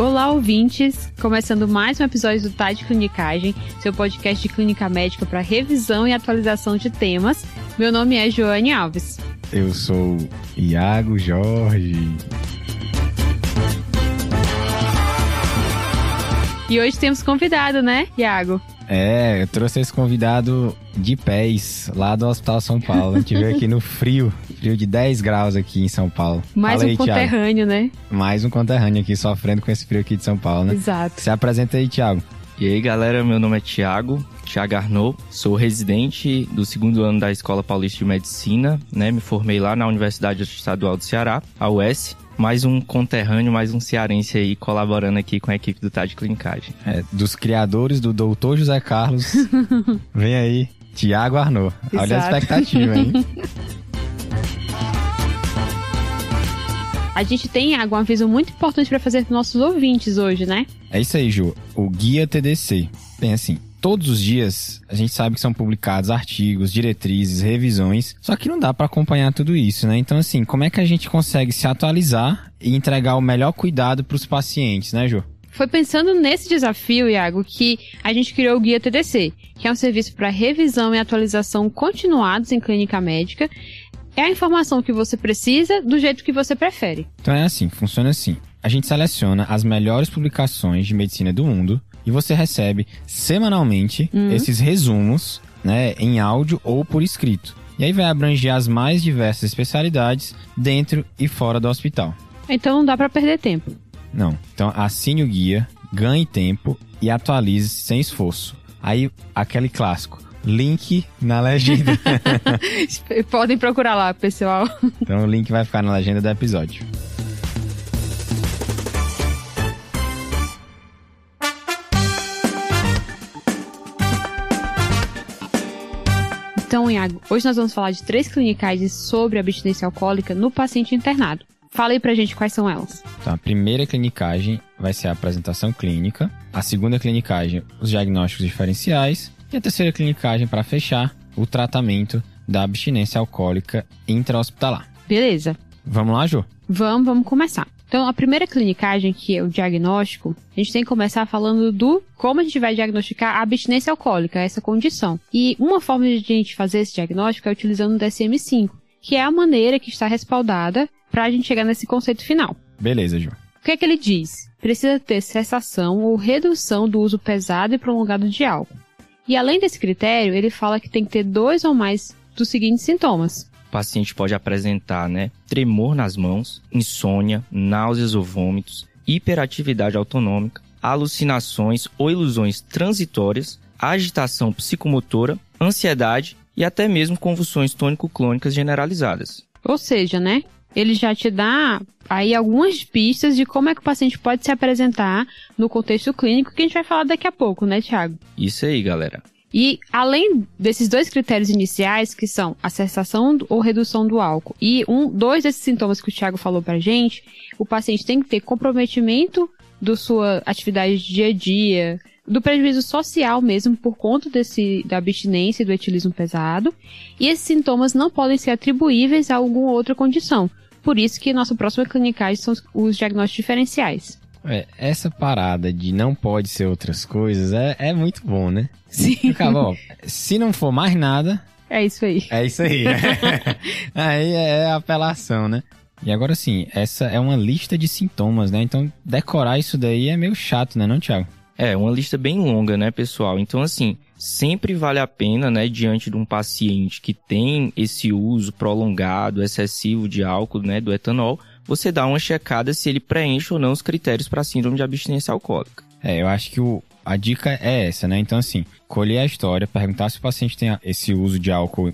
Olá, ouvintes! Começando mais um episódio do Tá de Clinicagem, seu podcast de clínica médica para revisão e atualização de temas. Meu nome é Joane Alves. Eu sou Iago Jorge. E hoje temos convidado, né, Iago? É, eu trouxe esse convidado de pés, lá do Hospital São Paulo. A gente veio aqui no frio, frio de 10 graus aqui em São Paulo. Mais Fala um aí, conterrâneo, Thiago. né? Mais um conterrâneo aqui, sofrendo com esse frio aqui de São Paulo, né? Exato. Se apresenta aí, Thiago. E aí, galera, meu nome é Thiago, Thiago Arnaud, sou residente do segundo ano da Escola Paulista de Medicina, né? Me formei lá na Universidade Estadual do Ceará, a UES. Mais um conterrâneo, mais um cearense aí colaborando aqui com a equipe do TAD Clinicagem. É, dos criadores do Doutor José Carlos. Vem aí, Thiago Arnaud. Olha a Exato. expectativa, hein? A gente tem, Iago, um aviso muito importante para fazer para nossos ouvintes hoje, né? É isso aí, Ju. O Guia TDC. Bem assim, todos os dias a gente sabe que são publicados artigos, diretrizes, revisões, só que não dá para acompanhar tudo isso, né? Então assim, como é que a gente consegue se atualizar e entregar o melhor cuidado para os pacientes, né, Ju? Foi pensando nesse desafio, Iago, que a gente criou o Guia TDC, que é um serviço para revisão e atualização continuados em clínica médica. É a informação que você precisa do jeito que você prefere. Então é assim, funciona assim. A gente seleciona as melhores publicações de medicina do mundo e você recebe semanalmente esses resumos, né, em áudio ou por escrito. E aí vai abranger as mais diversas especialidades dentro e fora do hospital. Então não dá para perder tempo. Não. Então assine o guia, ganhe tempo e atualize sem esforço. Aí, aquele clássico. Link na legenda. Podem procurar lá, pessoal. então o link vai ficar na legenda do episódio. Então, Iago, hoje nós vamos falar de três clinicais sobre abstinência alcoólica no paciente internado. Fala aí pra gente quais são elas. Então, a primeira clinicagem vai ser a apresentação clínica. A segunda clinicagem, os diagnósticos diferenciais. E a terceira clinicagem, para fechar, o tratamento da abstinência alcoólica intra-hospitalar. Beleza. Vamos lá, Ju? Vamos, vamos começar. Então, a primeira clinicagem, que é o diagnóstico, a gente tem que começar falando do como a gente vai diagnosticar a abstinência alcoólica, essa condição. E uma forma de a gente fazer esse diagnóstico é utilizando o DSM-5, que é a maneira que está respaldada para a gente chegar nesse conceito final. Beleza, Ju. O que é que ele diz? Precisa ter cessação ou redução do uso pesado e prolongado de álcool. E além desse critério, ele fala que tem que ter dois ou mais dos seguintes sintomas. O paciente pode apresentar, né, tremor nas mãos, insônia, náuseas ou vômitos, hiperatividade autonômica, alucinações ou ilusões transitórias, agitação psicomotora, ansiedade e até mesmo convulsões tônico-clônicas generalizadas. Ou seja, né? Ele já te dá aí algumas pistas de como é que o paciente pode se apresentar no contexto clínico que a gente vai falar daqui a pouco, né, Thiago? Isso aí, galera. E além desses dois critérios iniciais, que são a cessação ou redução do álcool, e um, dois desses sintomas que o Thiago falou pra gente, o paciente tem que ter comprometimento da sua atividade de dia a dia, do prejuízo social mesmo por conta desse, da abstinência e do etilismo pesado, e esses sintomas não podem ser atribuíveis a alguma outra condição. Por isso que nossa próxima clinicagem são os- os diagnósticos diferenciais. É, essa parada de não pode ser outras coisas é, é muito bom, né? Sim. Acaba, ó, se não for mais nada, É isso aí. é isso aí. aí é apelação, né? E agora sim, essa é uma lista de sintomas, né? Então, decorar isso daí é meio chato, né, não, Thiago? É, uma lista bem longa, né, pessoal? Então, assim, sempre vale a pena, né, diante de um paciente que tem esse uso prolongado, excessivo de álcool, né, do etanol, você dá uma checada se ele preenche ou não os critérios para síndrome de abstinência alcoólica. É, eu acho que o, a dica é essa, né? Então, assim, colher a história, perguntar se o paciente tem esse uso de álcool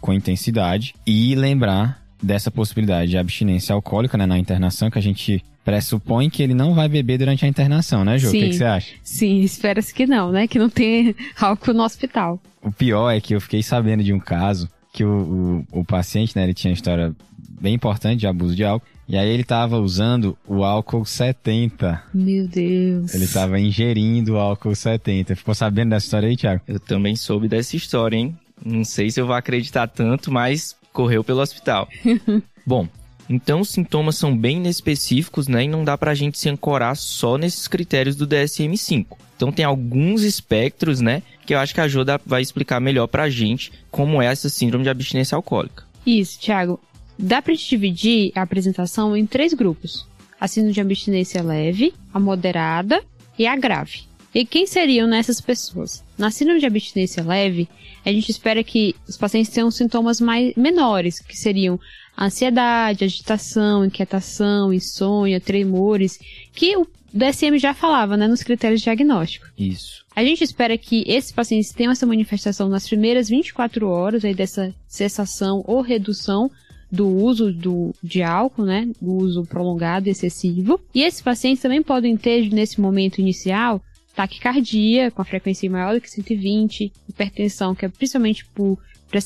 com intensidade e lembrar dessa possibilidade de abstinência alcoólica, né, na internação, que a gente pressupõe que ele não vai beber durante a internação, né, Ju? O que, Sim. que você acha? Sim, espera-se que não, né? Que não tenha álcool no hospital. O pior é que eu fiquei sabendo de um caso que o, o, o paciente, né, ele tinha uma história bem importante de abuso de álcool, e aí ele tava usando o álcool 70. Meu Deus. Ele tava ingerindo o álcool 70. Ficou sabendo dessa história aí, Thiago? Eu também soube dessa história, hein? Não sei se eu vou acreditar tanto, mas correu pelo hospital. Bom, Então os sintomas são bem inespecíficos, né? E não dá pra gente se ancorar só nesses critérios do DSM-5. Então tem alguns espectros, né? Que eu acho que a Jô vai explicar melhor pra gente como é essa síndrome de abstinência alcoólica. Isso, Thiago. Dá pra gente dividir a apresentação em três grupos. A síndrome de abstinência leve, a moderada e a grave. E quem seriam nessas pessoas? Na síndrome de abstinência leve, a gente espera que os pacientes tenham sintomas mais menores, que seriam ansiedade, agitação, inquietação, insônia, tremores, que o DSM já falava, né, nos critérios de diagnóstico. Isso. A gente espera que esses pacientes tenham essa manifestação nas primeiras 24 horas aí dessa cessação ou redução do uso do, de álcool, né, do uso prolongado e excessivo. E esses pacientes também podem ter, nesse momento inicial, taquicardia, com a frequência maior do que 120, hipertensão, que é principalmente por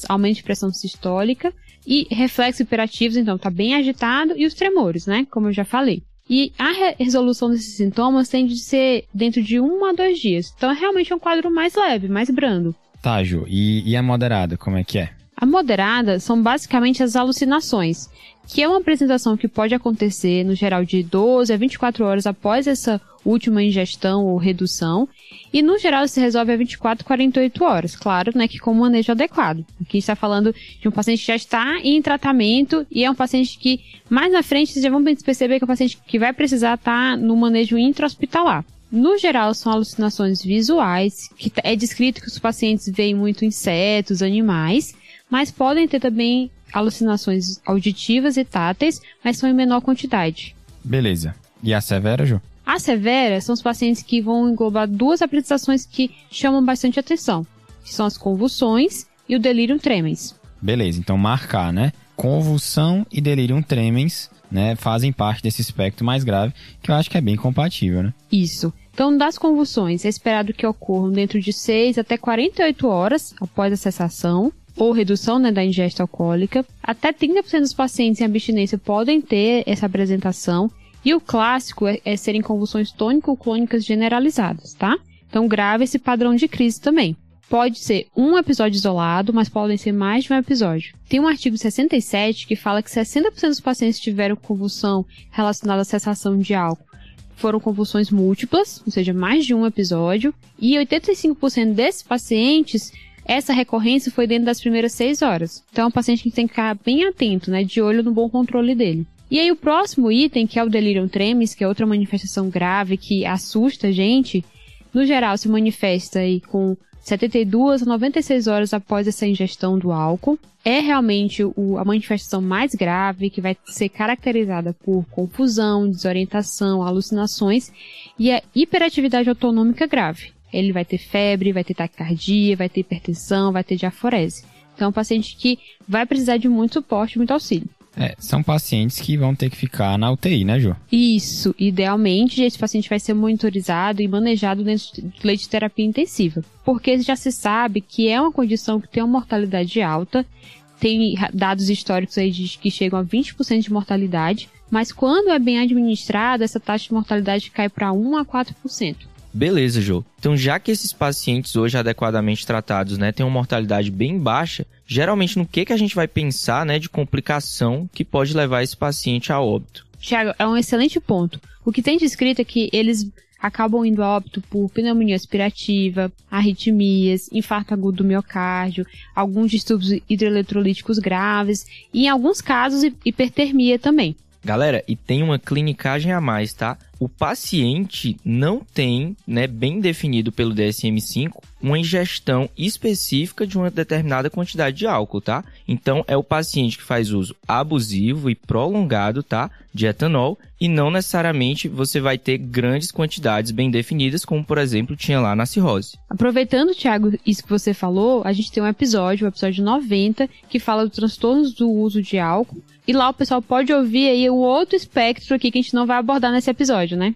aumento de pressão sistólica, e reflexos hiperativos, então está bem agitado, e os tremores, né, como eu já falei. E a resolução desses sintomas tende a ser dentro de um a dois dias. Então é realmente um quadro mais leve, mais brando. Tá, Ju. E, e a moderada, como é que é? A moderada são basicamente as alucinações, que é uma apresentação que pode acontecer, no geral, de 12 a 24 horas após essa última ingestão ou redução, e no geral se resolve a 24 a 48 horas, claro, né, que com manejo adequado. Aqui está falando de um paciente que já está em tratamento e é um paciente que mais na frente vocês já vão perceber que é um paciente que vai precisar estar no manejo intra-hospitalar. No geral, são alucinações visuais, que é descrito que os pacientes veem muito insetos, animais, mas podem ter também alucinações auditivas e táteis, mas são em menor quantidade. Beleza. E a severa, Ju? A severa são os pacientes que vão englobar duas apresentações que chamam bastante atenção, que são as convulsões e o delírio tremens. Beleza, então marcar, né? Convulsão e delírio tremens, né, fazem parte desse espectro mais grave, que eu acho que é bem compatível, né? Isso. Então, das convulsões, é esperado que ocorram dentro de 6 até 48 horas após a cessação, ou redução né, da ingesta alcoólica. Até 30% dos pacientes em abstinência podem ter essa apresentação. E o clássico é, é serem convulsões tônico-clônicas generalizadas, tá? Então, grave esse padrão de crise também. Pode ser um episódio isolado, mas podem ser mais de um episódio. Tem um artigo 67 que fala que 60% dos pacientes tiveram convulsão relacionada à cessação de álcool foram convulsões múltiplas, ou seja, mais de um episódio, e 85% desses pacientes essa recorrência foi dentro das primeiras seis horas. Então, é um paciente que tem que ficar bem atento, né? De olho no bom controle dele. E aí, o próximo item, que é o delirium tremens, que é outra manifestação grave que assusta a gente, no geral se manifesta aí com 72 a 96 horas após essa ingestão do álcool. É realmente o, a manifestação mais grave, que vai ser caracterizada por confusão, desorientação, alucinações e a hiperatividade autonômica grave. Ele vai ter febre, vai ter taquicardia, vai ter hipertensão, vai ter diaforese. Então, é um paciente que vai precisar de muito suporte, muito auxílio. É, são pacientes que vão ter que ficar na UTI, né, Ju? Isso. Idealmente, esse paciente vai ser monitorizado e manejado dentro do leite de terapia intensiva. Porque já se sabe que é uma condição que tem uma mortalidade alta. Tem dados históricos aí de que chegam a 20% de mortalidade. Mas quando é bem administrada, essa taxa de mortalidade cai para 1 a 4%. Beleza, Jô. Então, já que esses pacientes hoje adequadamente tratados, né, têm uma mortalidade bem baixa, geralmente no que, que a gente vai pensar, né, de complicação que pode levar esse paciente a óbito? Tiago, é um excelente ponto. O que tem descrito é que eles acabam indo a óbito por pneumonia aspirativa, arritmias, infarto agudo do miocárdio, alguns distúrbios hidroeletrolíticos graves e, em alguns casos, hipertermia também. Galera, e tem uma clinicagem a mais, tá? O paciente não tem, né, bem definido pelo DSM-5, uma ingestão específica de uma determinada quantidade de álcool, tá? Então é o paciente que faz uso abusivo e prolongado, tá, de etanol e não necessariamente você vai ter grandes quantidades bem definidas, como por exemplo tinha lá na cirrose. Aproveitando, Thiago, isso que você falou, a gente tem um episódio, o episódio 90, que fala dos transtornos do uso de álcool. E lá o pessoal pode ouvir aí o outro espectro aqui que a gente não vai abordar nesse episódio, né?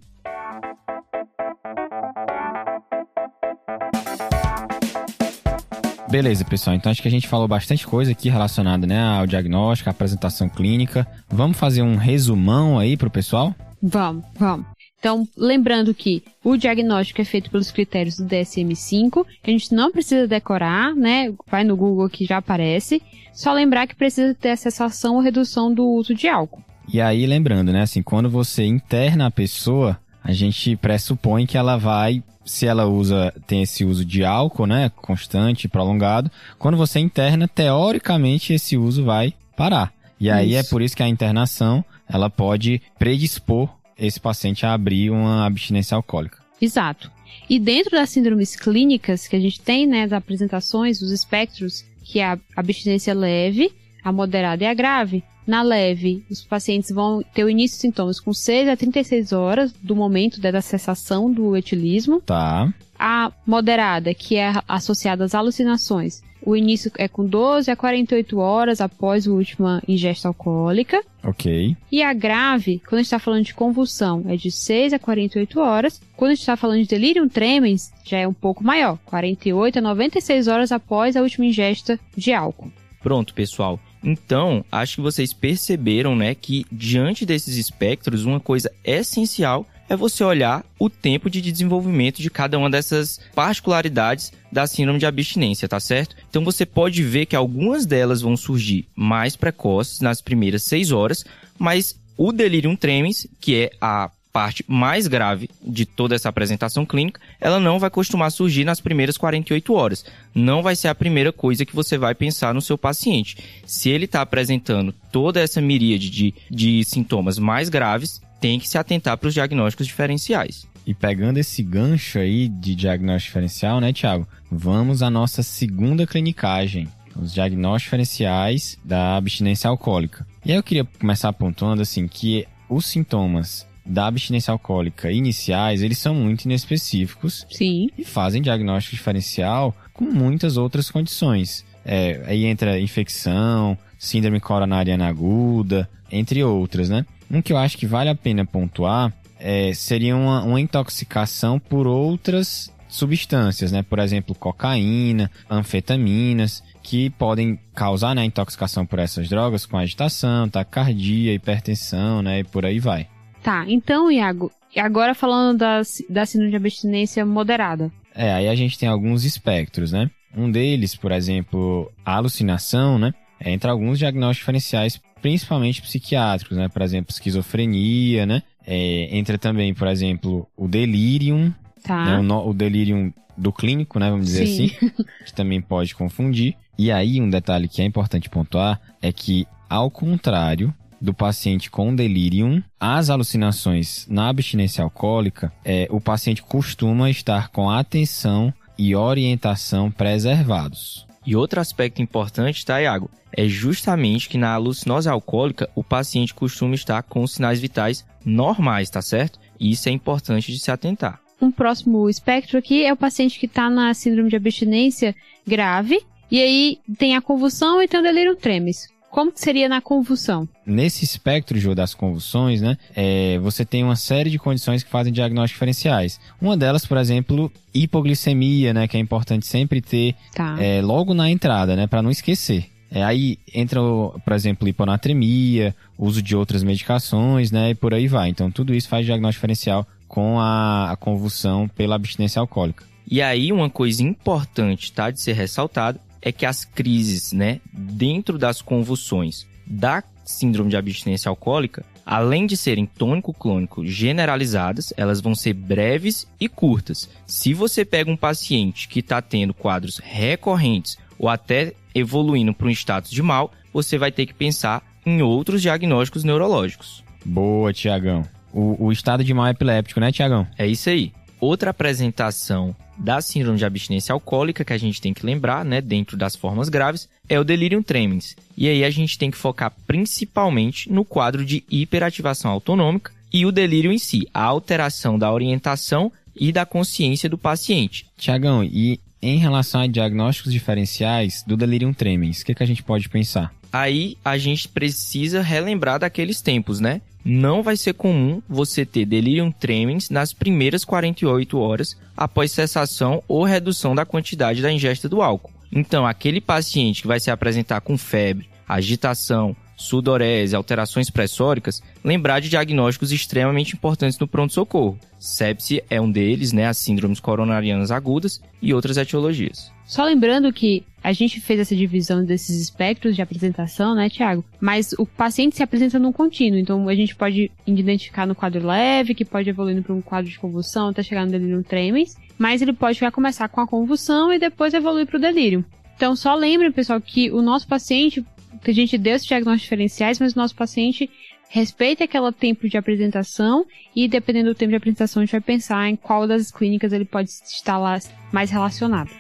Beleza, pessoal. Então acho que a gente falou bastante coisa aqui relacionada né, ao diagnóstico, à apresentação clínica. Vamos fazer um resumão aí pro pessoal? Vamos, vamos. Então, lembrando que o diagnóstico é feito pelos critérios do DSM-5, que a gente não precisa decorar, né? Vai no Google que já aparece. Só lembrar que precisa ter a cessação ou redução do uso de álcool. E aí, lembrando, né, assim, quando você interna a pessoa, a gente pressupõe que ela vai, se ela usa, tem esse uso de álcool, né, constante, prolongado, quando você interna, teoricamente esse uso vai parar. E aí é isso. é por isso que a internação, ela pode predispor esse paciente a abrir uma abstinência alcoólica. Exato. E dentro das síndromes clínicas que a gente tem, né, das apresentações, os espectros, que é a abstinência leve, a moderada e a grave, na leve, os pacientes vão ter o início de sintomas com 6 a 36 horas do momento da cessação do etilismo. Tá. A moderada, que é associada às alucinações, o início é com 12 a 48 horas após a última ingesta alcoólica. Ok. E a grave, quando a gente está falando de convulsão, é de 6 a 48 horas. Quando a gente está falando de delirium tremens, já é um pouco maior, 48 a 96 horas após a última ingesta de álcool. Pronto, pessoal. Então, acho que vocês perceberam, né, que diante desses espectros, uma coisa essencial é você olhar o tempo de desenvolvimento de cada uma dessas particularidades da síndrome de abstinência, tá certo? Então você pode ver que algumas delas vão surgir mais precoces nas primeiras seis horas, mas o delirium tremens, que é a parte mais grave de toda essa apresentação clínica, ela não vai costumar surgir nas primeiras 48 horas. Não vai ser a primeira coisa que você vai pensar no seu paciente. Se ele está apresentando toda essa miríade de, de sintomas mais graves, tem que se atentar para os diagnósticos diferenciais. E pegando esse gancho aí de diagnóstico diferencial, né, Tiago? Vamos à nossa segunda clinicagem, os diagnósticos diferenciais da abstinência alcoólica. E aí eu queria começar pontuando assim que os sintomas da abstinência alcoólica iniciais, eles são muito inespecíficos. Sim. E fazem diagnóstico diferencial com muitas outras condições. É, aí entra infecção, síndrome coronariana aguda, entre outras, né? Um que eu acho que vale a pena pontuar é, seria uma, uma intoxicação por outras substâncias, né? Por exemplo, cocaína, anfetaminas, que podem causar né, intoxicação por essas drogas com agitação, taquicardia, hipertensão, né? E por aí vai. Tá, então, Iago, agora falando da, da síndrome de abstinência moderada. É, aí a gente tem alguns espectros, né? Um deles, por exemplo, a alucinação, né? É, entre alguns diagnósticos diferenciais principalmente psiquiátricos, né? Por exemplo, esquizofrenia, né? É, entra também, por exemplo, o delirium, tá. né? o, o, delirium do clínico, né? Vamos dizer Sim. assim, que também pode confundir. E aí, um detalhe que é importante pontuar é que, ao contrário do paciente com delirium, as alucinações na abstinência alcoólica, é, o paciente costuma estar com atenção e orientação preservados. E outro aspecto importante, tá, Iago? É justamente que na alucinose alcoólica o paciente costuma estar com os sinais vitais normais, tá certo? E isso é importante de se atentar. Um próximo espectro aqui é o paciente que está na síndrome de abstinência grave, e aí tem a convulsão e tem o delírio tremens. Como que seria na convulsão? Nesse espectro, Jô, das convulsões, né, é, você tem uma série de condições que fazem diagnósticos diferenciais. Uma delas, por exemplo, hipoglicemia, né, que é importante sempre ter tá. é, logo na entrada, né, para não esquecer. É, aí entra, por exemplo, hiponatremia, uso de outras medicações, né, e por aí vai. Então, tudo isso faz diagnóstico diferencial com a, a convulsão pela abstinência alcoólica. E aí, uma coisa importante, tá, de ser ressaltado, é que as crises, né, dentro das convulsões da síndrome de abstinência alcoólica, além de serem tônico-clônico generalizadas, elas vão ser breves e curtas. Se você pega um paciente que está tendo quadros recorrentes ou até evoluindo para um status de mal, você vai ter que pensar em outros diagnósticos neurológicos. Boa, Tiagão. O, o estado de mal epiléptico, né, Tiagão? É isso aí. Outra apresentação da síndrome de abstinência alcoólica que a gente tem que lembrar, né, dentro das formas graves, é o delirium tremens. E aí a gente tem que focar principalmente no quadro de hiperativação autonômica e o delírio em si, a alteração da orientação e da consciência do paciente. Tiagão, e em relação a diagnósticos diferenciais do delirium tremens, o que, que a gente pode pensar? Aí a gente precisa relembrar daqueles tempos, né? Não vai ser comum você ter delirium tremens nas primeiras 48 horas após cessação ou redução da quantidade da ingesta do álcool. Então, aquele paciente que vai se apresentar com febre, agitação, sudorese, alterações pressóricas, lembrar de diagnósticos extremamente importantes no pronto-socorro. Sepse é um deles, né, as síndromes coronarianas agudas e outras etiologias. Só lembrando que a gente fez essa divisão desses espectros de apresentação, né, Tiago? Mas o paciente se apresenta num contínuo, então a gente pode identificar no quadro leve, que pode evoluindo para um quadro de convulsão até chegar no delírio tremens, mas ele pode já começar com a convulsão e depois evoluir para o delírio. Então só lembrem, pessoal, que o nosso paciente, que a gente deu esses diagnósticos diferenciais, mas o nosso paciente respeita aquele tempo de apresentação e dependendo do tempo de apresentação a gente vai pensar em qual das clínicas ele pode estar lá mais relacionado.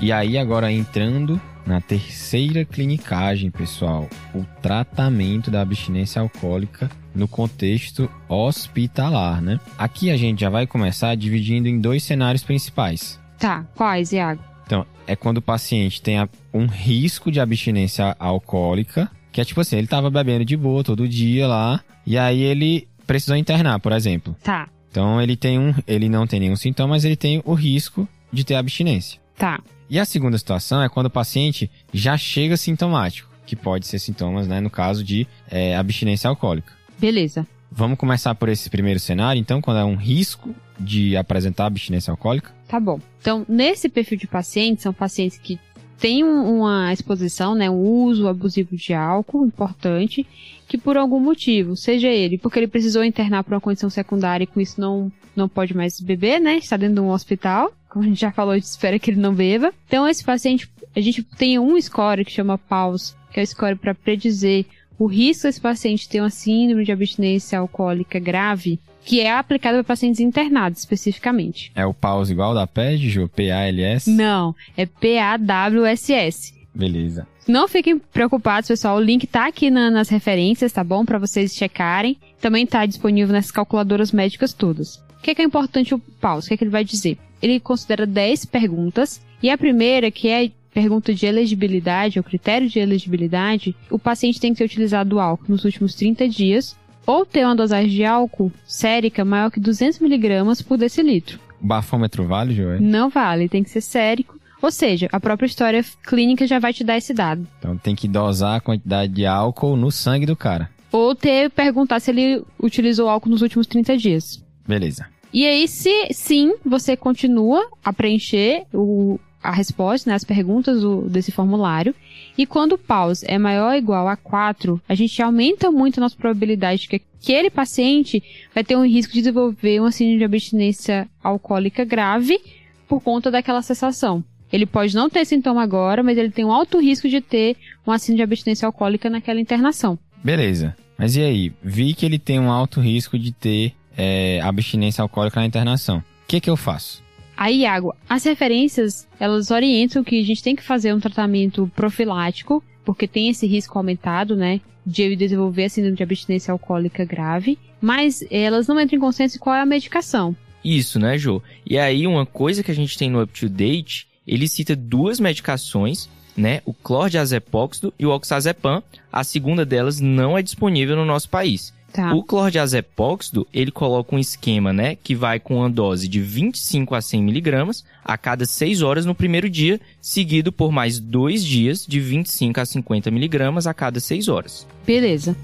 E aí, agora entrando na terceira clinicagem, pessoal, o tratamento da abstinência alcoólica no contexto hospitalar, né? Aqui a gente já vai começar dividindo em dois cenários principais. Tá, quais, Iago? Então, é quando o paciente tem um risco de abstinência alcoólica, que é tipo assim, ele tava bebendo de boa todo dia lá, e aí ele precisou internar, por exemplo. Tá. Então ele tem um, ele não tem nenhum sintoma, mas ele tem o risco de ter abstinência. Tá. E a segunda situação é quando o paciente já chega sintomático, que pode ser sintomas, né, no caso de é, abstinência alcoólica. Beleza. Vamos começar por esse primeiro cenário, então, quando é um risco de apresentar abstinência alcoólica? Tá bom. Então, nesse perfil de pacientes, são pacientes que têm uma exposição, né, um uso abusivo de álcool importante, que por algum motivo, seja ele porque ele precisou internar por uma condição secundária e com isso não, não pode mais beber, né, está dentro de um hospital, como a gente já falou, a gente espera que ele não beba. Então, esse paciente, a gente tem um score que chama PAUS, que é o score para predizer o risco desse paciente ter uma síndrome de abstinência alcoólica grave, que é aplicado para pacientes internados especificamente. É o PAUS igual da PED, Ju? P-A-L-S? Não, é P-A-W-S-S. Beleza. Não fiquem preocupados, pessoal. O link tá aqui na, nas referências, tá bom? Para vocês checarem. Também tá disponível nessas calculadoras médicas todas. O que é, que é importante o PAUS? O que é que ele vai dizer? Ele considera 10 perguntas, e a primeira, que é pergunta de elegibilidade, o critério de elegibilidade, o paciente tem que ter utilizado álcool nos últimos 30 dias, ou ter uma dosagem de álcool sérica maior que 200 mg por decilitro. O bafômetro vale, Joé? Não vale, tem que ser sérico. Ou seja, a própria história clínica já vai te dar esse dado. Então tem que dosar a quantidade de álcool no sangue do cara. Ou ter perguntar se ele utilizou álcool nos últimos 30 dias. Beleza. E aí, se sim, você continua a preencher o, a resposta, né, as perguntas do, desse formulário. E quando o pause é maior ou igual a 4, a gente aumenta muito a nossa probabilidade de que aquele paciente vai ter um risco de desenvolver uma síndrome de abstinência alcoólica grave por conta daquela cessação. Ele pode não ter sintoma agora, mas ele tem um alto risco de ter uma síndrome de abstinência alcoólica naquela internação. Beleza. Mas e aí? Vi que ele tem um alto risco de ter é, abstinência alcoólica na internação. O que, que eu faço? Aí, Iago, as referências, elas orientam que a gente tem que fazer um tratamento profilático, porque tem esse risco aumentado, né, de eu desenvolver a síndrome de abstinência alcoólica grave, mas elas não entram em consenso qual é a medicação. Isso, né, Jo? E aí, uma coisa que a gente tem no Up to Date, ele cita duas medicações, né, o clordiazepóxido e o oxazepam. A segunda delas não é disponível no nosso país. Tá. O clordiazepóxido, ele coloca um esquema, né, que vai com uma dose de 25 a 100 miligramas a cada 6 horas no primeiro dia, seguido por mais dois dias de 25 a 50 miligramas a cada 6 horas. Beleza.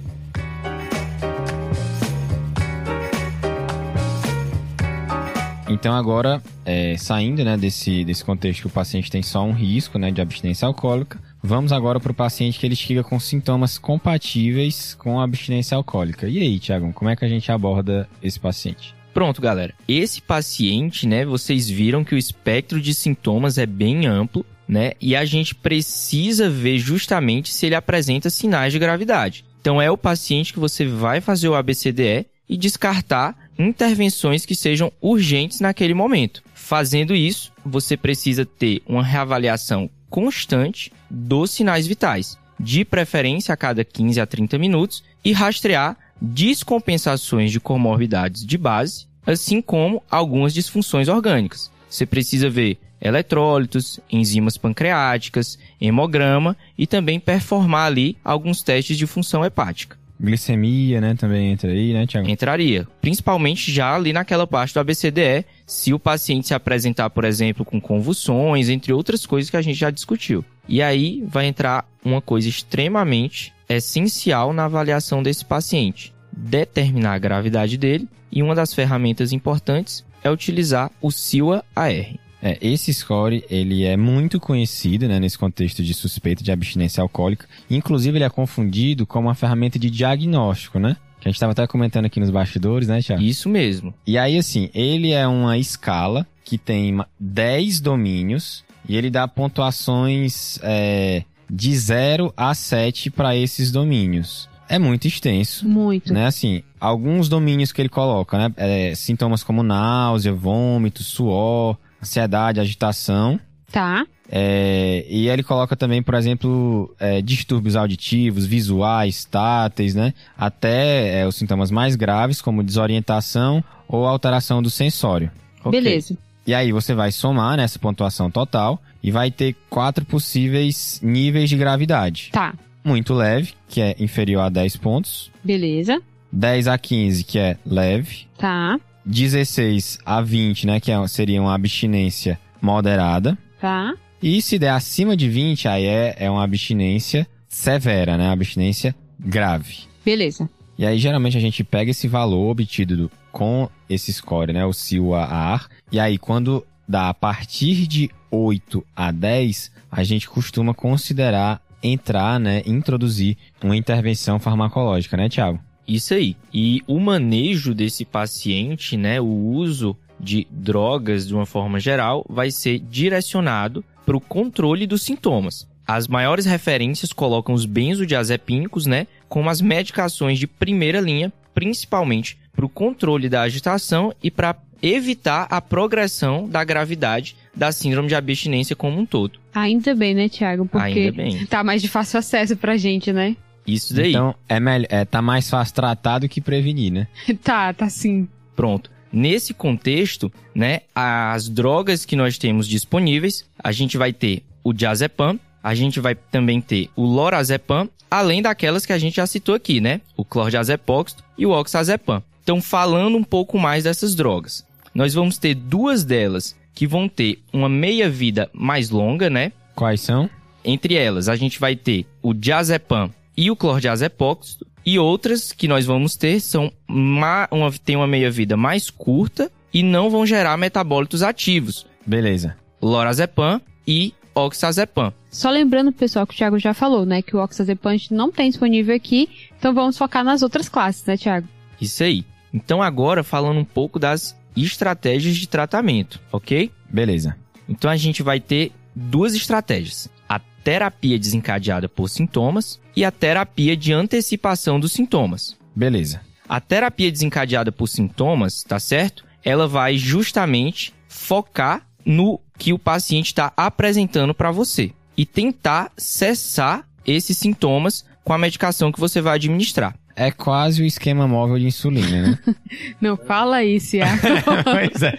Então agora, é, saindo né, desse, desse contexto que o paciente tem só um risco né, de abstinência alcoólica, Vamos agora para o paciente que ele chega com sintomas compatíveis com a abstinência alcoólica. E aí, Tiago, como é que a gente aborda esse paciente? Pronto, galera. Esse paciente, né, vocês viram que o espectro de sintomas é bem amplo, né? E a gente precisa ver justamente se ele apresenta sinais de gravidade. Então é o paciente que você vai fazer o ABCDE e descartar intervenções que sejam urgentes naquele momento. Fazendo isso, você precisa ter uma reavaliação constante dos sinais vitais, de preferência a cada 15 a 30 minutos, e rastrear descompensações de comorbidades de base, assim como algumas disfunções orgânicas. Você precisa ver eletrólitos, enzimas pancreáticas, hemograma e também performar ali alguns testes de função hepática. Glicemia, né, também entra aí, né, Tiago? Entraria. Principalmente já ali naquela parte do ABCDE, se o paciente se apresentar, por exemplo, com convulsões, entre outras coisas que a gente já discutiu. E aí vai entrar uma coisa extremamente essencial na avaliação desse paciente, determinar a gravidade dele e uma das ferramentas importantes é utilizar o SILA-AR. É, esse score, ele é muito conhecido, né, nesse contexto de suspeita de abstinência alcoólica. Inclusive, ele é confundido como uma ferramenta de diagnóstico, né? Que a gente estava até comentando aqui nos bastidores, né, Tiago? Isso mesmo. E aí, assim, ele é uma escala que tem 10 domínios e ele dá pontuações é, de 0 a 7 para esses domínios. É muito extenso. Muito. Né, assim, alguns domínios que ele coloca, né? É, sintomas como náusea, vômito, suor, ansiedade, agitação. Tá. É, e ele coloca também, por exemplo, é, distúrbios auditivos, visuais, táteis, né? Até é, os sintomas mais graves, como desorientação ou alteração do sensório. Ok. Beleza. E aí você vai somar nessa pontuação total e vai ter quatro possíveis níveis de gravidade. Tá. Muito leve, que é inferior a 10 pontos. Beleza. 10 a 15, que é leve. Tá. 16 a 20, né, que é- seria uma abstinência moderada. Tá. E se der acima de 20, aí é, é uma abstinência severa, né, abstinência grave. Beleza. E aí, geralmente, a gente pega esse valor obtido do- com esse score, né? O CIU-AR. E aí, quando dá a partir de 8 a 10, a gente costuma considerar entrar, né? Introduzir uma intervenção farmacológica, né, Tiago? Isso aí. E o manejo desse paciente, né, o uso de drogas de uma forma geral, vai ser direcionado para o controle dos sintomas. As maiores referências colocam os benzodiazepínicos, né, como as medicações de primeira linha, principalmente para o controle da agitação e para evitar a progressão da gravidade da síndrome de abstinência como um todo. Ainda bem, né, Thiago? Porque Ainda bem. tá mais de fácil acesso pra gente, né? Isso daí. Então, é, melhor, é tá mais fácil tratar do que prevenir, né? tá, tá sim. Pronto. Nesse contexto, né, as drogas que nós temos disponíveis, a gente vai ter o diazepam, a gente vai também ter o lorazepam, além daquelas que a gente já citou aqui, né, o clordiazepóxito e o oxazepam. Então, falando um pouco mais dessas drogas, nós vamos ter duas delas que vão ter uma meia-vida mais longa, né? Quais são? Entre elas, a gente vai ter o diazepam e o clordiazepóxito. E outras que nós vamos ter são ma- uma, tem uma meia-vida mais curta e não vão gerar metabólitos ativos. Beleza. Lorazepam e oxazepam. Só lembrando, pessoal, que o Thiago já falou, né? Que o oxazepam a gente não tem disponível aqui. Então vamos focar nas outras classes, né, Thiago? Isso aí. Então agora falando um pouco das estratégias de tratamento, ok? Beleza. Então a gente vai ter duas estratégias: terapia desencadeada por sintomas e a terapia de antecipação dos sintomas. Beleza. A terapia desencadeada por sintomas, tá certo? Ela vai justamente focar no que o paciente está apresentando para você e tentar cessar esses sintomas com a medicação que você vai administrar. É quase o esquema móvel de insulina, né? Não fala isso, Thiago. pois é.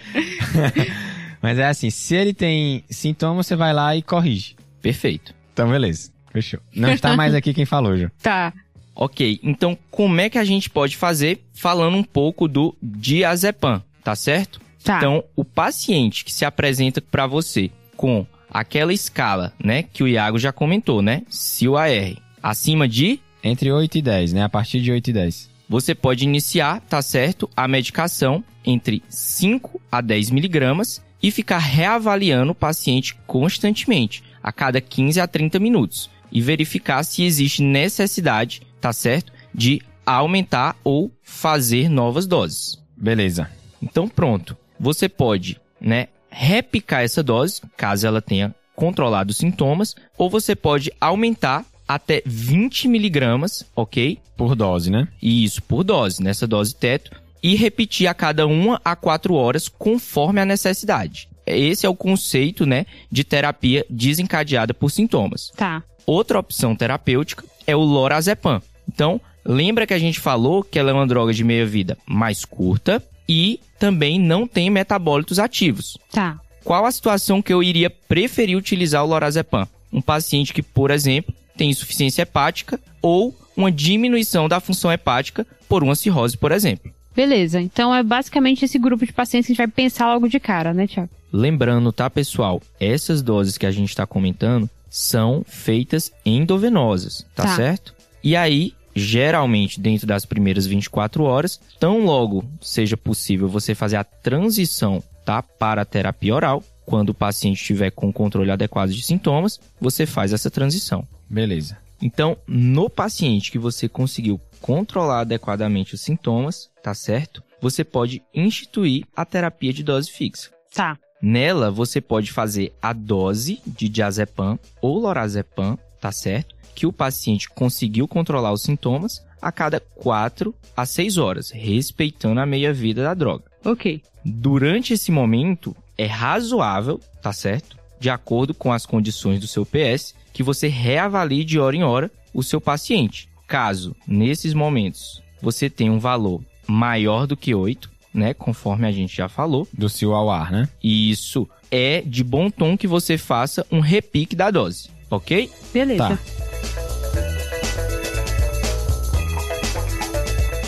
Mas é assim, se ele tem sintomas, você vai lá e corrige. Perfeito. Então, beleza. Fechou. Não está mais aqui quem falou, Ju. tá. Ok, então como é que a gente pode fazer falando um pouco do diazepam, tá certo? Tá. Então, o paciente que se apresenta para você com aquela escala, né, que o Iago já comentou, né, CIO-AR, acima de, Entre 8 e 10, né? A partir de 8 e 10. você pode iniciar, tá certo, a medicação entre 5 a 10 miligramas e ficar reavaliando o paciente constantemente, a cada 15 a 30 minutos, e verificar se existe necessidade, tá certo, de aumentar ou fazer novas doses. Beleza. Então pronto, você pode, né, repicar essa dose, caso ela tenha controlado os sintomas, ou você pode aumentar até 20 miligramas, ok? Por dose, né? E isso por dose, nessa dose teto, e repetir a cada uma a quatro horas conforme a necessidade. Esse é o conceito, né, de terapia desencadeada por sintomas. Tá. Outra opção terapêutica é o lorazepam. Então, lembra que a gente falou que ela é uma droga de meia-vida mais curta e também não tem metabólitos ativos. Tá. Qual a situação que eu iria preferir utilizar o lorazepam? Um paciente que, por exemplo, tem insuficiência hepática ou uma diminuição da função hepática por uma cirrose, por exemplo. Beleza. Então é basicamente esse grupo de pacientes que a gente vai pensar logo de cara, né, Thiago? Lembrando, tá, pessoal? Essas doses que a gente está comentando são feitas endovenosas, tá, Tá. certo? E aí, geralmente dentro das primeiras 24 horas. Tão logo seja possível você fazer a transição tá, para a terapia oral, quando o paciente estiver com controle adequado de sintomas, você faz essa transição. Beleza. Então, no paciente que você conseguiu controlar adequadamente os sintomas, tá certo? Você pode instituir a terapia de dose fixa. Tá. Nela, você pode fazer a dose de diazepam ou lorazepam, tá certo? Que o paciente conseguiu controlar os sintomas a cada 4 a 6 horas, respeitando a meia-vida da droga. Ok. Durante esse momento, é razoável, tá certo? De acordo com as condições do seu PS, que você reavalie de hora em hora o seu paciente. Caso, nesses momentos, você tenha um valor maior do que 8, né? Conforme a gente já falou. Do cio ao ar, né? Isso é de bom tom que você faça um repique da dose, ok? Beleza. Tá.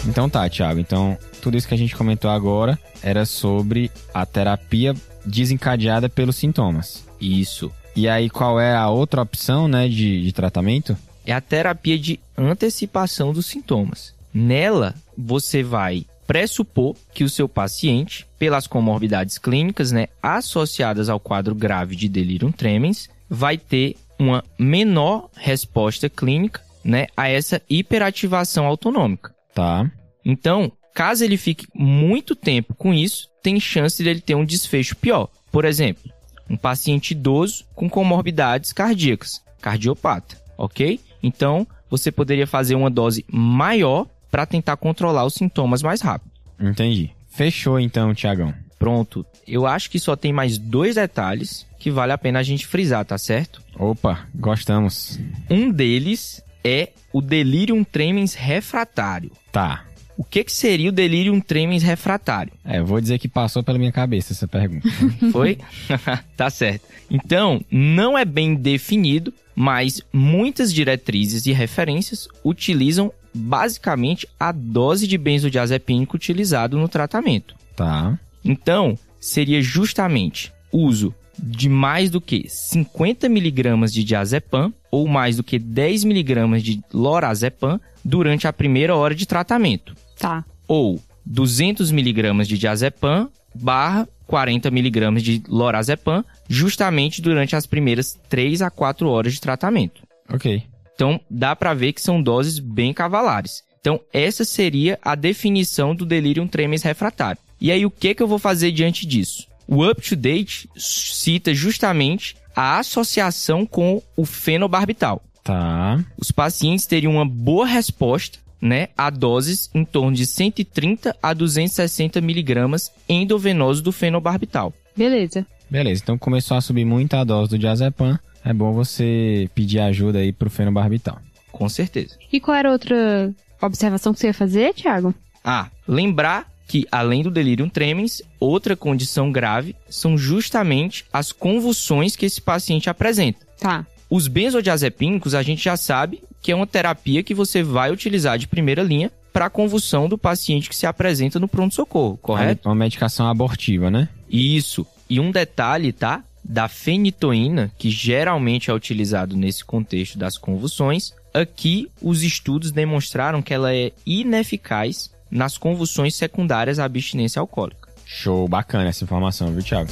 Então tá, Thiago. Então, tudo isso que a gente comentou agora era sobre a terapia desencadeada pelos sintomas. Isso. E aí, qual é a outra opção, né, de, de tratamento? É a terapia de antecipação dos sintomas. Nela, você vai pressupor que o seu paciente, pelas comorbidades clínicas, né, associadas ao quadro grave de delirium tremens, vai ter uma menor resposta clínica, né, a essa hiperativação autonômica. Tá. Então, caso ele fique muito tempo com isso, tem chance dele ter um desfecho pior. Por exemplo, um paciente idoso com comorbidades cardíacas, cardiopata, ok? Então, você poderia fazer uma dose maior para tentar controlar os sintomas mais rápido. Entendi. Fechou então, Tiagão. Pronto. Eu acho que só tem mais dois detalhes que vale a pena a gente frisar, tá certo? Opa, gostamos. Um deles é o delirium tremens refratário. Tá. O que, que seria o delirium tremens refratário? É, eu vou dizer que passou pela minha cabeça essa pergunta. Foi? tá certo. Então, não é bem definido, mas muitas diretrizes e referências utilizam basicamente a dose de benzodiazepínico utilizado no tratamento. Tá. Então, seria justamente uso de mais do que 50 miligramas de diazepam ou mais do que 10 miligramas de lorazepam durante a primeira hora de tratamento. Tá. Ou 200 miligramas de diazepam barra 40 miligramas de lorazepam justamente durante as primeiras 3 a 4 horas de tratamento. Ok. Então, dá para ver que são doses bem cavalares. Então, essa seria a definição do delirium tremens refratário. E aí, o que, que eu vou fazer diante disso? O up-to-date cita justamente a associação com o fenobarbital. Tá. Os pacientes teriam uma boa resposta né, a doses em torno de 130 a 260 miligramas endovenoso do fenobarbital. Beleza. Beleza, então começou a subir muito a dose do diazepam. É bom você pedir ajuda aí pro fenobarbital. Com certeza. E qual era outra observação que você ia fazer, Thiago? Ah, lembrar que além do delirium tremens, outra condição grave são justamente as convulsões que esse paciente apresenta. Tá. Os benzodiazepínicos a gente já sabe que é uma terapia que você vai utilizar de primeira linha para a convulsão do paciente que se apresenta no pronto-socorro, correto? Uma medicação abortiva, né? Isso. E um detalhe, tá? Da fenitoína, que geralmente é utilizado nesse contexto das convulsões, aqui os estudos demonstraram que ela é ineficaz nas convulsões secundárias à abstinência alcoólica. Show, bacana essa informação, viu, Thiago?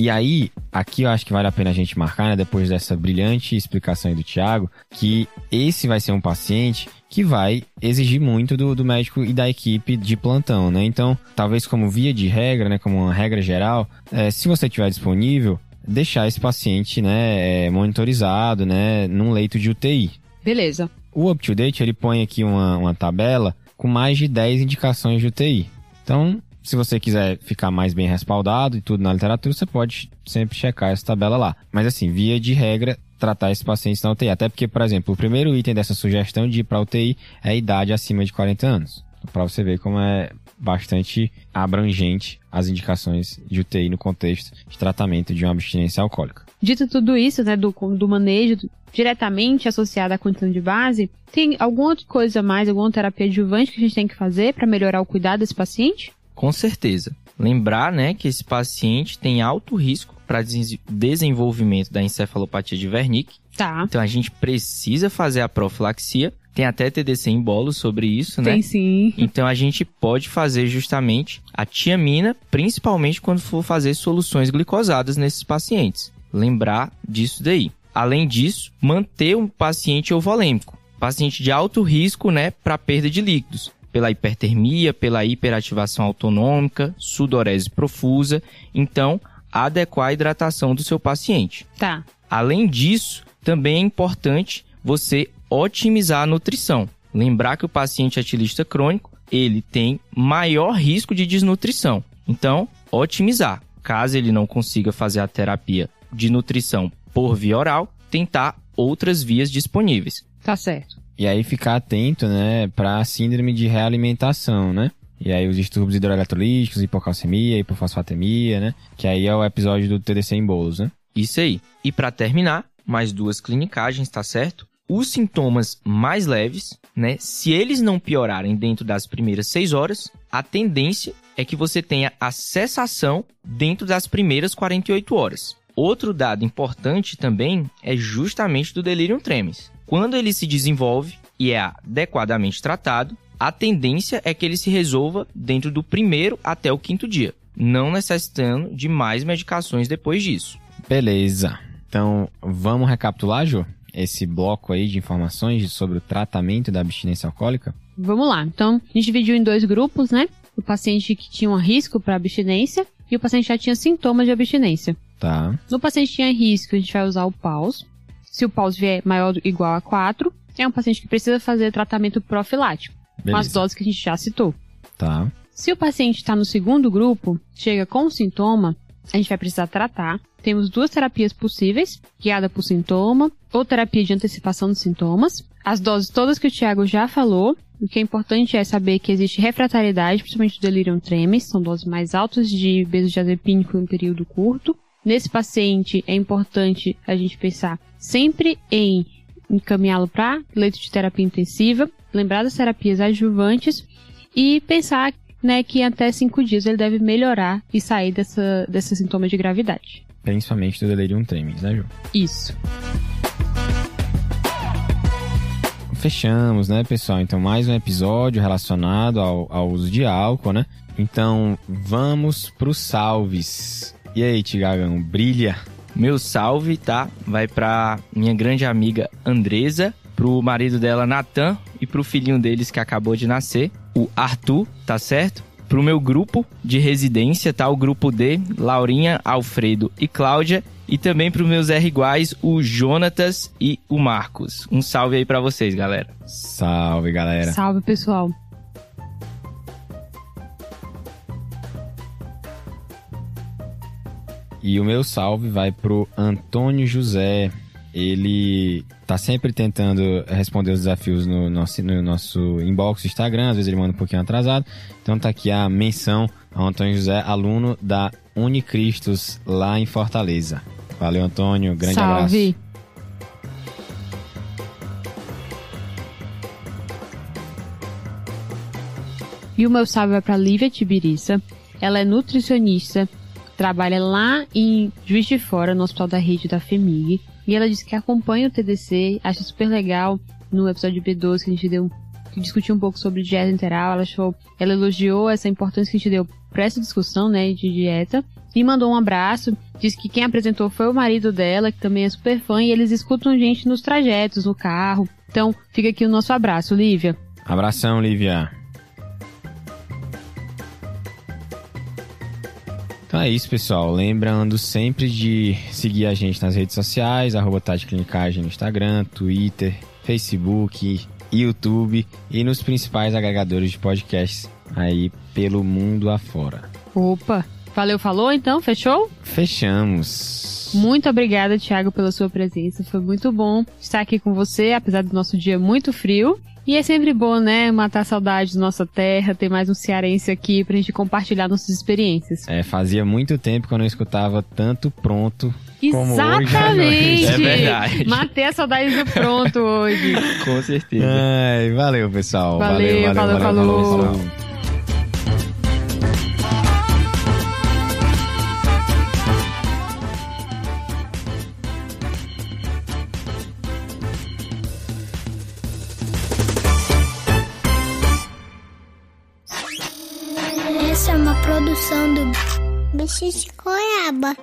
E aí, aqui eu acho que vale a pena a gente marcar, né, depois dessa brilhante explicação aí do Thiago, que esse vai ser um paciente que vai exigir muito do, do médico e da equipe de plantão, né? Então, talvez como via de regra, né, como uma regra geral, é, se você tiver disponível, deixar esse paciente, né, é, monitorizado, né, num leito de UTI. Beleza. O UpToDate, ele põe aqui uma, uma tabela com mais de 10 indicações de UTI. Então, se você quiser ficar mais bem respaldado e tudo na literatura, você pode sempre checar essa tabela lá. Mas assim, via de regra, tratar esses pacientes na UTI. Até porque, por exemplo, o primeiro item dessa sugestão de ir para UTI é a idade acima de 40 anos. Para você ver como é bastante abrangente as indicações de UTI no contexto de tratamento de uma abstinência alcoólica. Dito tudo isso, né, do, do manejo diretamente associado à condição de base, tem alguma outra coisa mais, alguma terapia adjuvante que a gente tem que fazer para melhorar o cuidado desse paciente? Com certeza. Lembrar, né, que esse paciente tem alto risco para desenvolvimento da encefalopatia de Wernicke. Tá. Então a gente precisa fazer a profilaxia. Tem até TDC em bolo sobre isso, né? Tem sim. Então a gente pode fazer justamente a tiamina, principalmente quando for fazer soluções glicosadas nesses pacientes. Lembrar disso daí. Além disso, manter um paciente euvolêmico, paciente de alto risco, né, para perda de líquidos, pela hipertermia, pela hiperativação autonômica, sudorese profusa. Então, adequar a hidratação do seu paciente. Tá. Além disso, também é importante você otimizar a nutrição. Lembrar que o paciente atilista crônico, ele tem maior risco de desnutrição. Então, otimizar. Caso ele não consiga fazer a terapia de nutrição por via oral, tentar outras vias disponíveis. Tá certo. E aí ficar atento, né, para síndrome de realimentação, né? E aí os distúrbios hidroeletrolíticos, hipocalcemia, hipofosfatemia, né? Que aí é o episódio do TDC em bolos, né? Isso aí. E para terminar, mais duas clinicagens, tá certo? Os sintomas mais leves, né? Se eles não piorarem dentro das primeiras seis horas, a tendência é que você tenha a cessação dentro das primeiras 48 horas. Outro dado importante também é justamente do delírio tremens. Quando ele se desenvolve e é adequadamente tratado, a tendência é que ele se resolva dentro do primeiro até o quinto dia, não necessitando de mais medicações depois disso. Beleza. Então, vamos recapitular, Jô? Esse bloco aí de informações sobre o tratamento da abstinência alcoólica? Vamos lá. Então, a gente dividiu em dois grupos, né? O paciente que tinha um risco para abstinência e o paciente que já tinha sintomas de abstinência. Tá. No paciente que tinha risco, a gente vai usar o PAUS. Se o PAUS vier maior ou igual a 4, é um paciente que precisa fazer tratamento profilático. Beleza. com as doses que a gente já citou. Tá. Se o paciente está no segundo grupo, chega com sintoma, a gente vai precisar tratar. Temos duas terapias possíveis, guiada por sintoma ou terapia de antecipação dos sintomas. As doses todas que o Thiago já falou. O que é importante é saber que existe refratariedade, principalmente do delirium tremens, são doses mais altas de benzodiazepínico em um período curto. Nesse paciente é importante a gente pensar sempre em encaminhá-lo para leito de terapia intensiva, lembrar das terapias adjuvantes e pensar né, que até cinco dias ele deve melhorar e sair dessa, desses sintomas de gravidade. Principalmente do delirium tremens, né, Ju? Isso. Fechamos, né, pessoal? Então, mais um episódio relacionado ao, ao uso de álcool, né? Então, vamos pros salves. E aí, Tigagão, brilha? Meu salve, tá? Vai pra minha grande amiga Andresa, pro marido dela, Natan, e pro filhinho deles que acabou de nascer, o Arthur, tá certo? Pro meu grupo de residência, tá? O grupo D, Laurinha, Alfredo e Cláudia. E também pros meus R iguais, o Jonatas e o Marcos. Um salve aí para vocês, galera. Salve, galera. Salve, pessoal. E o meu salve vai pro Antônio José. Ele tá sempre tentando responder os desafios no nosso, no nosso inbox do Instagram, às vezes ele manda um pouquinho atrasado. Então tá aqui a menção ao Antônio José, aluno da Unicristos lá em Fortaleza. Valeu, Antônio. Grande Salve. abraço. E o meu salve vai para Lívia Tibiriça. Ela é nutricionista, trabalha lá em Juiz de Fora, no Hospital da Rede da FEMIG. E ela disse que acompanha o TDC, acha super legal no episódio B12 que a gente deu que discutiu um pouco sobre dieta interal, ela achou, ela elogiou essa importância que a gente deu para essa discussão, né, de dieta, e mandou um abraço, disse que quem apresentou foi o marido dela, que também é super fã, e eles escutam gente nos trajetos, no carro. Então, fica aqui o nosso abraço, Lívia. Abração, Lívia. Então é isso, pessoal. Lembrando sempre de seguir a gente nas redes sociais, arroba Tati Clinicagem no Instagram, Twitter, Facebook, YouTube e nos principais agregadores de podcasts aí pelo mundo afora. Opa! Valeu, falou então? Fechou? Fechamos. Muito obrigada, Thiago, pela sua presença. Foi muito bom estar aqui com você, apesar do nosso dia muito frio. E é sempre bom, né, matar a saudade da nossa terra, ter mais um cearense aqui pra gente compartilhar nossas experiências. É, fazia muito tempo que eu não escutava tanto pronto como hoje. Exatamente! É verdade. Matei a saudade do pronto hoje. Com certeza. Ai, valeu, pessoal. Valeu, valeu, valeu, falou, valeu, falou. Bicho de Goiaba.